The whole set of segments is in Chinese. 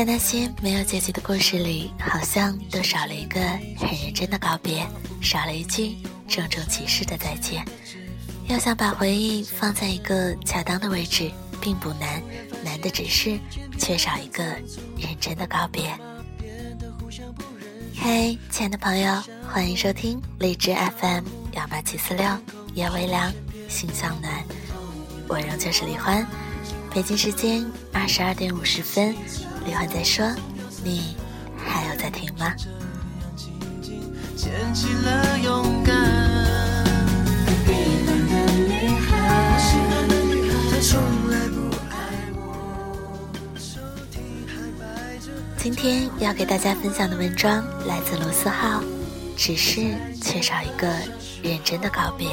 在那些没有结局的故事里，好像都少了一个很认真的告别，少了一句郑重其事的再见。要想把回忆放在一个恰当的位置，并不难，难的只是缺少一个认真的告别。嘿，亲爱的朋友，欢迎收听荔枝 FM 幺八七四六夜微凉，心向暖，我仍旧是李欢。北京时间二十二点五十分。李欢再说：“你还有在听吗？”今天要给大家分享的文章来自罗思浩，只是缺少一个认真的告别。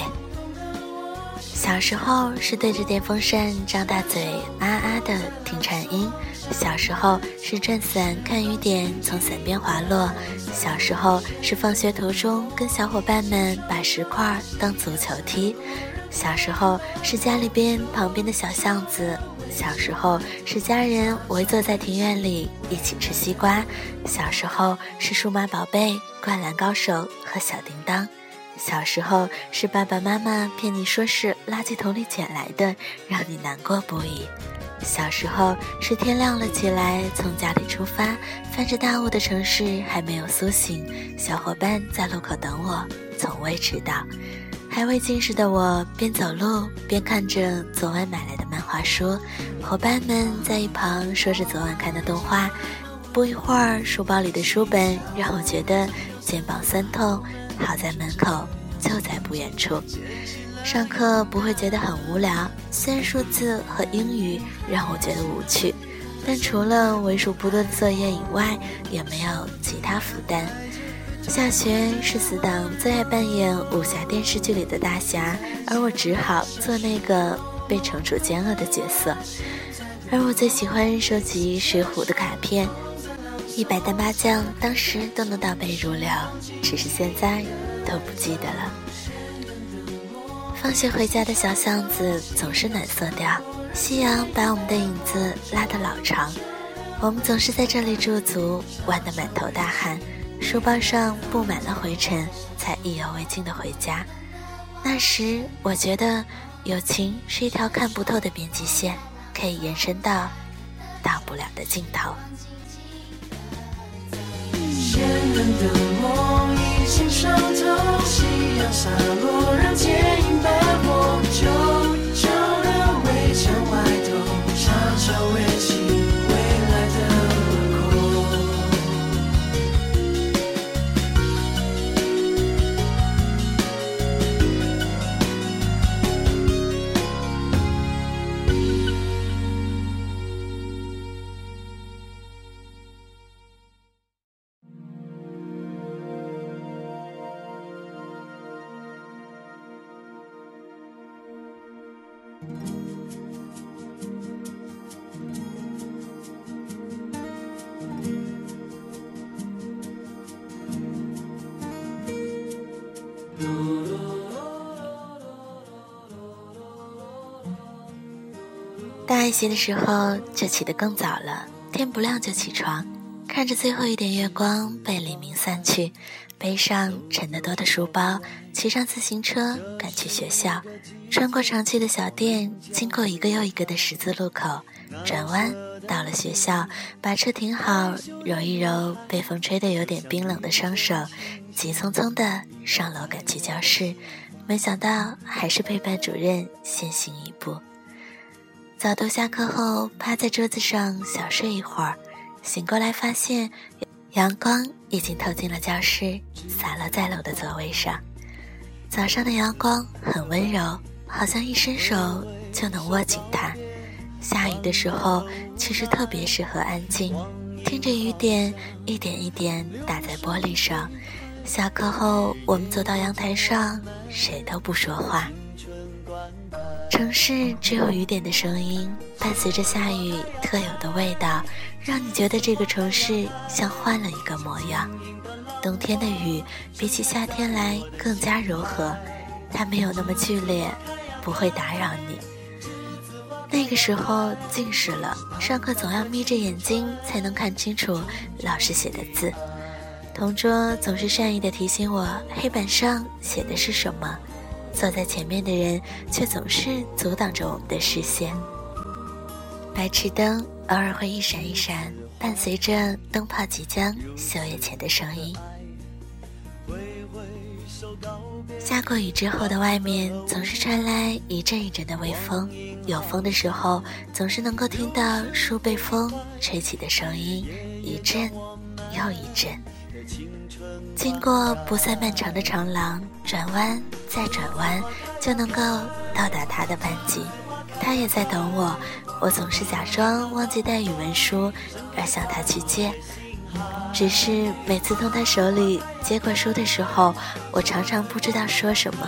小时候是对着电风扇张大嘴啊啊的听蝉音。小时候是转伞看雨点从伞边滑落，小时候是放学途中跟小伙伴们把石块当足球踢，小时候是家里边旁边的小巷子，小时候是家人围坐在庭院里一起吃西瓜，小时候是数码宝贝、灌篮高手和小叮当，小时候是爸爸妈妈骗你说是垃圾桶里捡来的，让你难过不已。小时候是天亮了起来，从家里出发，泛着大雾的城市还没有苏醒，小伙伴在路口等我，从未迟到。还未近视的我，边走路边看着昨晚买来的漫画书，伙伴们在一旁说着昨晚看的动画。不一会儿，书包里的书本让我觉得肩膀酸痛，好在门口就在不远处。上课不会觉得很无聊，虽然数字和英语让我觉得无趣，但除了为数不多的作业以外，也没有其他负担。下学是死党最爱扮演武侠电视剧里的大侠，而我只好做那个被惩处奸恶的角色。而我最喜欢收集水浒的卡片，一百单八将当时都能倒背如流，只是现在都不记得了。放学回家的小巷子总是暖色调，夕阳把我们的影子拉得老长。我们总是在这里驻足，玩得满头大汗，书包上布满了灰尘，才意犹未尽地回家。那时我觉得，友情是一条看不透的边际线，可以延伸到到不了的尽头。千年的梦。一些的时候就起得更早了，天不亮就起床，看着最后一点月光被黎明散去，背上沉得多的书包，骑上自行车赶去学校，穿过常去的小店，经过一个又一个的十字路口，转弯到了学校，把车停好，揉一揉被风吹得有点冰冷的双手，急匆匆地上楼赶去教室，没想到还是被班主任先行一步。早读下课后，趴在桌子上小睡一会儿，醒过来发现阳光已经透进了教室，洒落在了我的座位上。早上的阳光很温柔，好像一伸手就能握紧它。下雨的时候，其实特别适合安静，听着雨点一点一点打在玻璃上。下课后，我们走到阳台上，谁都不说话。城市只有雨点的声音，伴随着下雨特有的味道，让你觉得这个城市像换了一个模样。冬天的雨比起夏天来更加柔和，它没有那么剧烈，不会打扰你。那个时候近视了，上课总要眯着眼睛才能看清楚老师写的字。同桌总是善意的提醒我黑板上写的是什么，坐在前面的人却总是阻挡着我们的视线。白炽灯偶尔会一闪一闪，伴随着灯泡即将休业前的声音。下过雨之后的外面总是传来一阵一阵的微风，有风的时候总是能够听到书被风吹起的声音，一阵又一阵。经过不算漫长的长廊，转弯再转弯，就能够到达他的班级。他也在等我，我总是假装忘记带语文书，而向他去借。只是每次从他手里接过书的时候，我常常不知道说什么。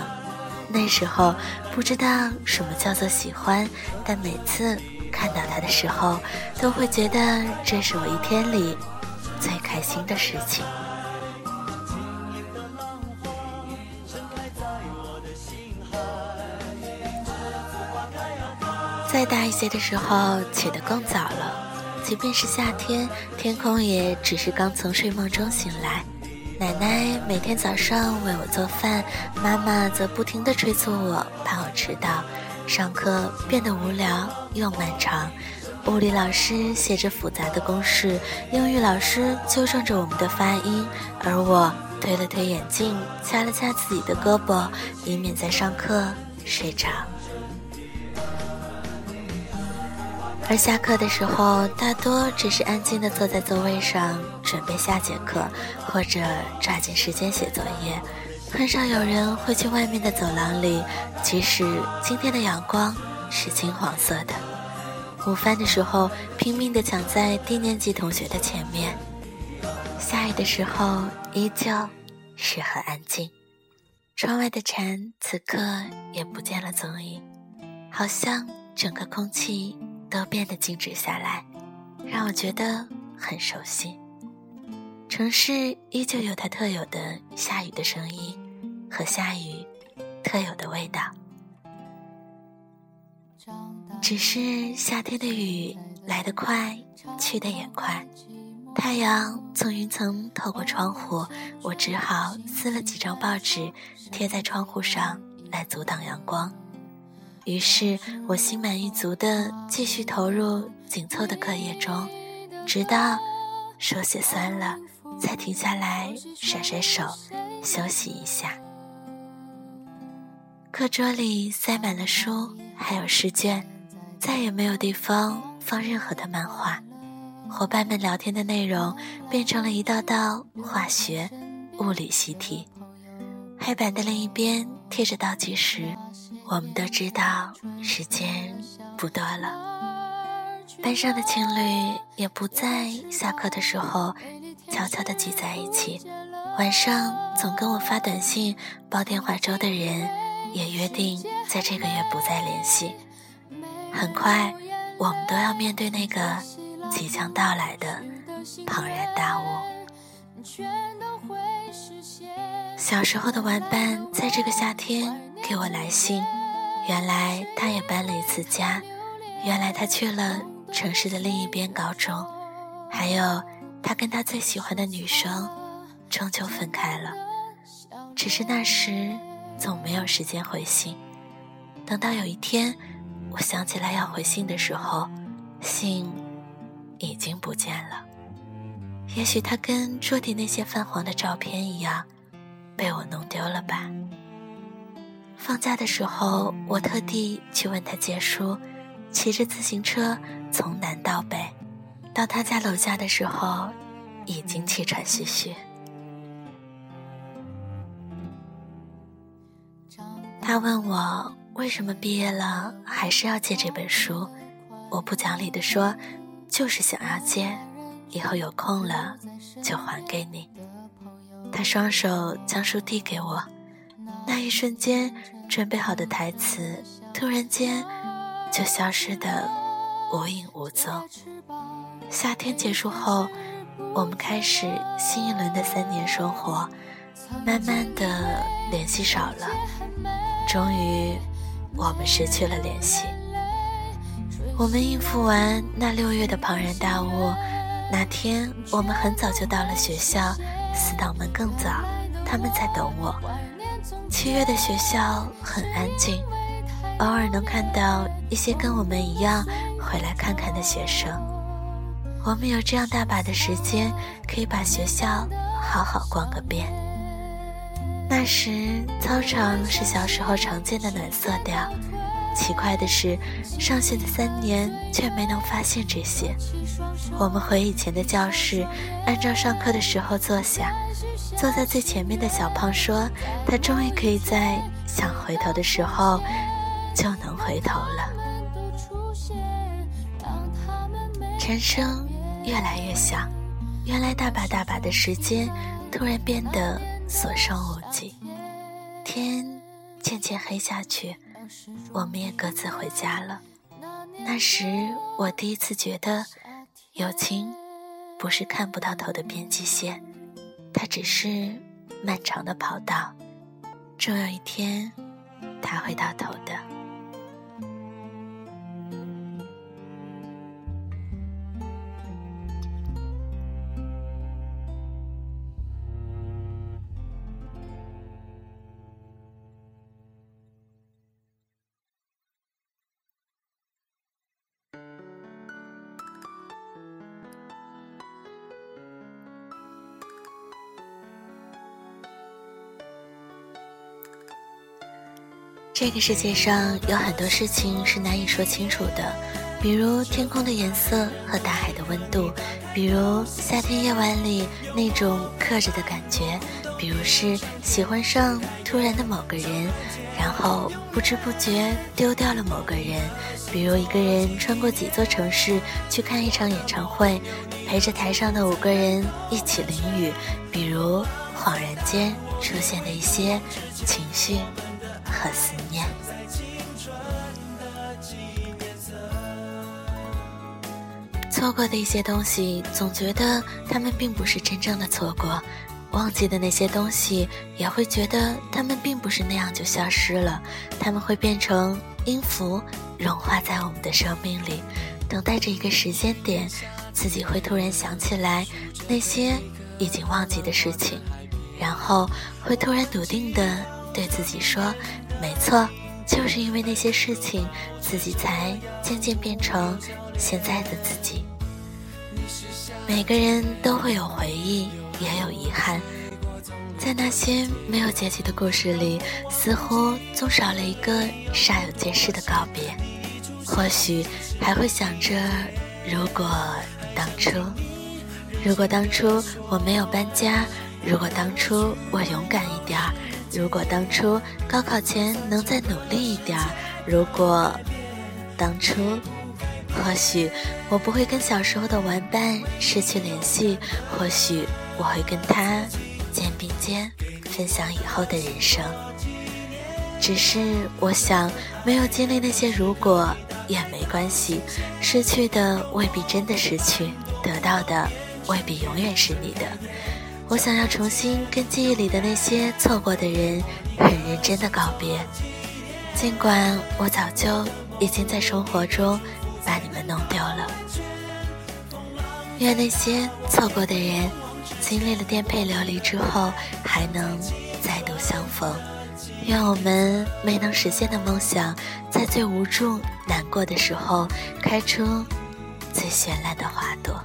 那时候不知道什么叫做喜欢，但每次看到他的时候，都会觉得这是我一天里最开心的事情。再大一些的时候，起得更早了。即便是夏天，天空也只是刚从睡梦中醒来。奶奶每天早上为我做饭，妈妈则不停地催促我，怕我迟到。上课变得无聊又漫长，物理老师写着复杂的公式，英语老师纠正着我们的发音，而我推了推眼镜，掐了掐自己的胳膊，以免在上课睡着。而下课的时候，大多只是安静地坐在座位上，准备下节课，或者抓紧时间写作业。很少有人会去外面的走廊里，即使今天的阳光是金黄色的。午饭的时候，拼命地抢在低年级同学的前面。下雨的时候，依旧是很安静。窗外的蝉此刻也不见了踪影，好像整个空气。都变得静止下来，让我觉得很熟悉。城市依旧有它特有的下雨的声音和下雨特有的味道，只是夏天的雨来得快，去得也快。太阳从云层透过窗户，我只好撕了几张报纸贴在窗户上来阻挡阳光。于是我心满意足地继续投入紧凑的课业中，直到手写酸了，才停下来甩甩手，休息一下。课桌里塞满了书，还有试卷，再也没有地方放任何的漫画。伙伴们聊天的内容变成了一道道化学、物理习题。黑板的另一边贴着倒计时。我们都知道时间不多了，班上的情侣也不在下课的时候悄悄地聚在一起。晚上总跟我发短信、煲电话粥的人，也约定在这个月不再联系。很快，我们都要面对那个即将到来的庞然大物。小时候的玩伴，在这个夏天给我来信。原来他也搬了一次家，原来他去了城市的另一边高中，还有他跟他最喜欢的女生，终究分开了。只是那时总没有时间回信，等到有一天我想起来要回信的时候，信已经不见了。也许他跟桌底那些泛黄的照片一样，被我弄丢了吧。放假的时候，我特地去问他借书，骑着自行车从南到北，到他家楼下的时候，已经气喘吁吁。他问我为什么毕业了还是要借这本书，我不讲理的说，就是想要借，以后有空了就还给你。他双手将书递给我。那一瞬间，准备好的台词突然间就消失的无影无踪。夏天结束后，我们开始新一轮的三年生活，慢慢的联系少了，终于我们失去了联系。我们应付完那六月的庞然大物，那天我们很早就到了学校，死党们更早，他们在等我。七月的学校很安静，偶尔能看到一些跟我们一样回来看看的学生。我们有这样大把的时间，可以把学校好好逛个遍。那时操场是小时候常见的暖色调。奇怪的是，上学的三年却没能发现这些。我们回以前的教室，按照上课的时候坐下。坐在最前面的小胖说：“他终于可以在想回头的时候就能回头了。”陈声越来越响，原来大把大把的时间突然变得所剩无几，天渐渐黑下去。我们也各自回家了。那时，我第一次觉得，友情不是看不到头的边际线，它只是漫长的跑道，终有一天，它会到头的。这个世界上有很多事情是难以说清楚的，比如天空的颜色和大海的温度，比如夏天夜晚里那种克制的感觉，比如是喜欢上突然的某个人，然后不知不觉丢掉了某个人，比如一个人穿过几座城市去看一场演唱会，陪着台上的五个人一起淋雨，比如恍然间出现的一些情绪。和思念，错过的一些东西，总觉得他们并不是真正的错过；忘记的那些东西，也会觉得他们并不是那样就消失了。他们会变成音符，融化在我们的生命里，等待着一个时间点，自己会突然想起来那些已经忘记的事情，然后会突然笃定的。对自己说：“没错，就是因为那些事情，自己才渐渐变成现在的自己。”每个人都会有回忆，也有遗憾，在那些没有结局的故事里，似乎总少了一个煞有介事的告别。或许还会想着，如果当初，如果当初我没有搬家，如果当初我勇敢一点儿。如果当初高考前能再努力一点，如果当初，或许我不会跟小时候的玩伴失去联系，或许我会跟他肩并肩分享以后的人生。只是我想，没有经历那些如果也没关系，失去的未必真的失去，得到的未必永远是你的。我想要重新跟记忆里的那些错过的人很认真的告别，尽管我早就已经在生活中把你们弄丢了。愿那些错过的人经历了颠沛流离之后还能再度相逢。愿我们没能实现的梦想，在最无助、难过的时候开出最绚烂的花朵。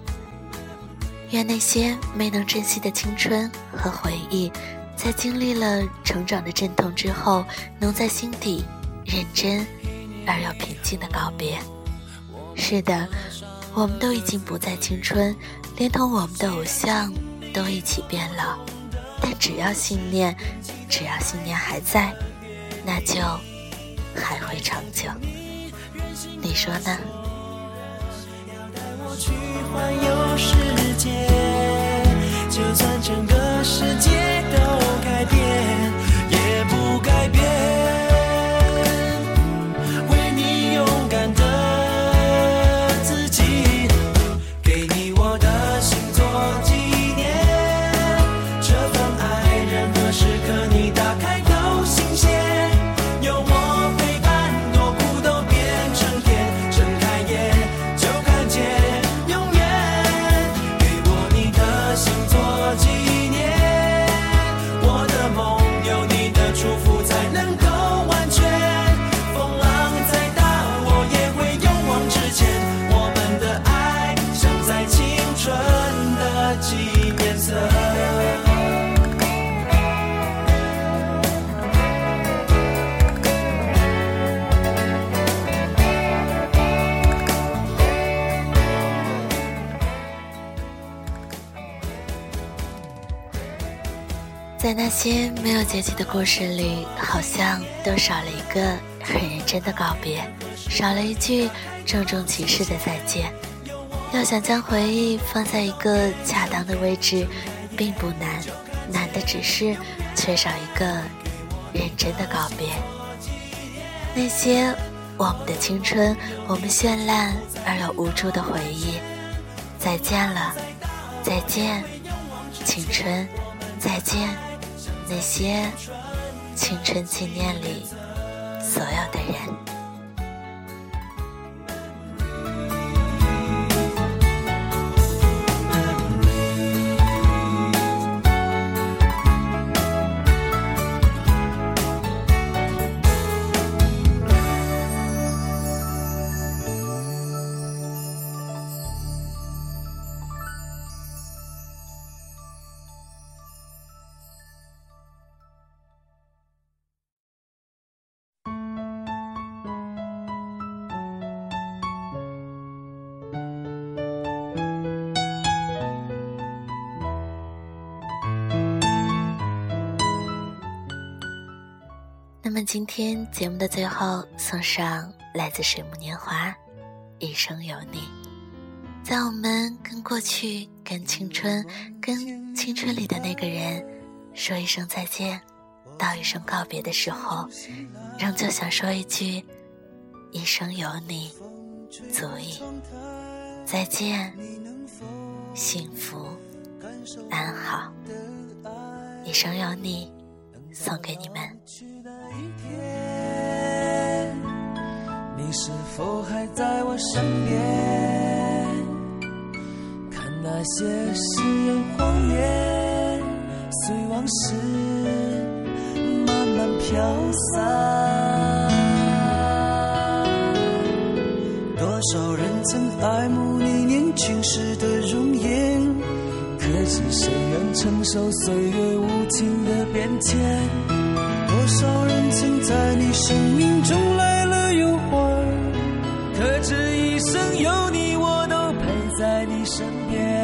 愿那些没能珍惜的青春和回忆，在经历了成长的阵痛之后，能在心底认真而又平静的告别。是的，我们都已经不再青春，连同我们的偶像都一起变老。但只要信念，只要信念还在，那就还会长久。你说呢？去环游世界，就算整个世界都改变，在那些没有结局的故事里，好像都少了一个很认真的告别，少了一句郑重其事的再见。要想将回忆放在一个恰当的位置，并不难，难的只是缺少一个认真的告别。那些我们的青春，我们绚烂而又无助的回忆，再见了，再见，青春，再见。那些青春纪念里所有的人。那么今天节目的最后，送上来自水木年华，《一生有你》。在我们跟过去、跟青春、跟青春里的那个人说一声再见，道一声告别的时候，仍旧想说一句：一生有你，足矣。再见，幸福安好。一生有你，送给你们。一天你是否还在我身边？看那些誓言谎言，随往事慢慢飘散。多少人曾爱慕你年轻时的容颜，可知谁愿承受岁月无情的变迁？多少人曾在你生命中来了又还，可知一生有你，我都陪在你身边。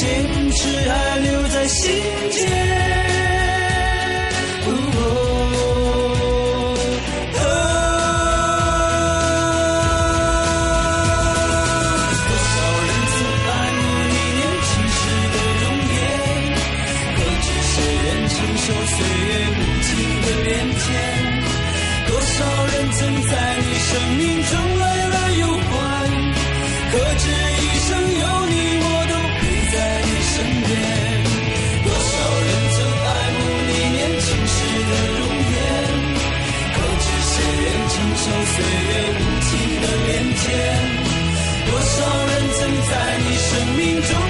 坚持还留在心承受岁月无情的变迁多少人曾在你生命中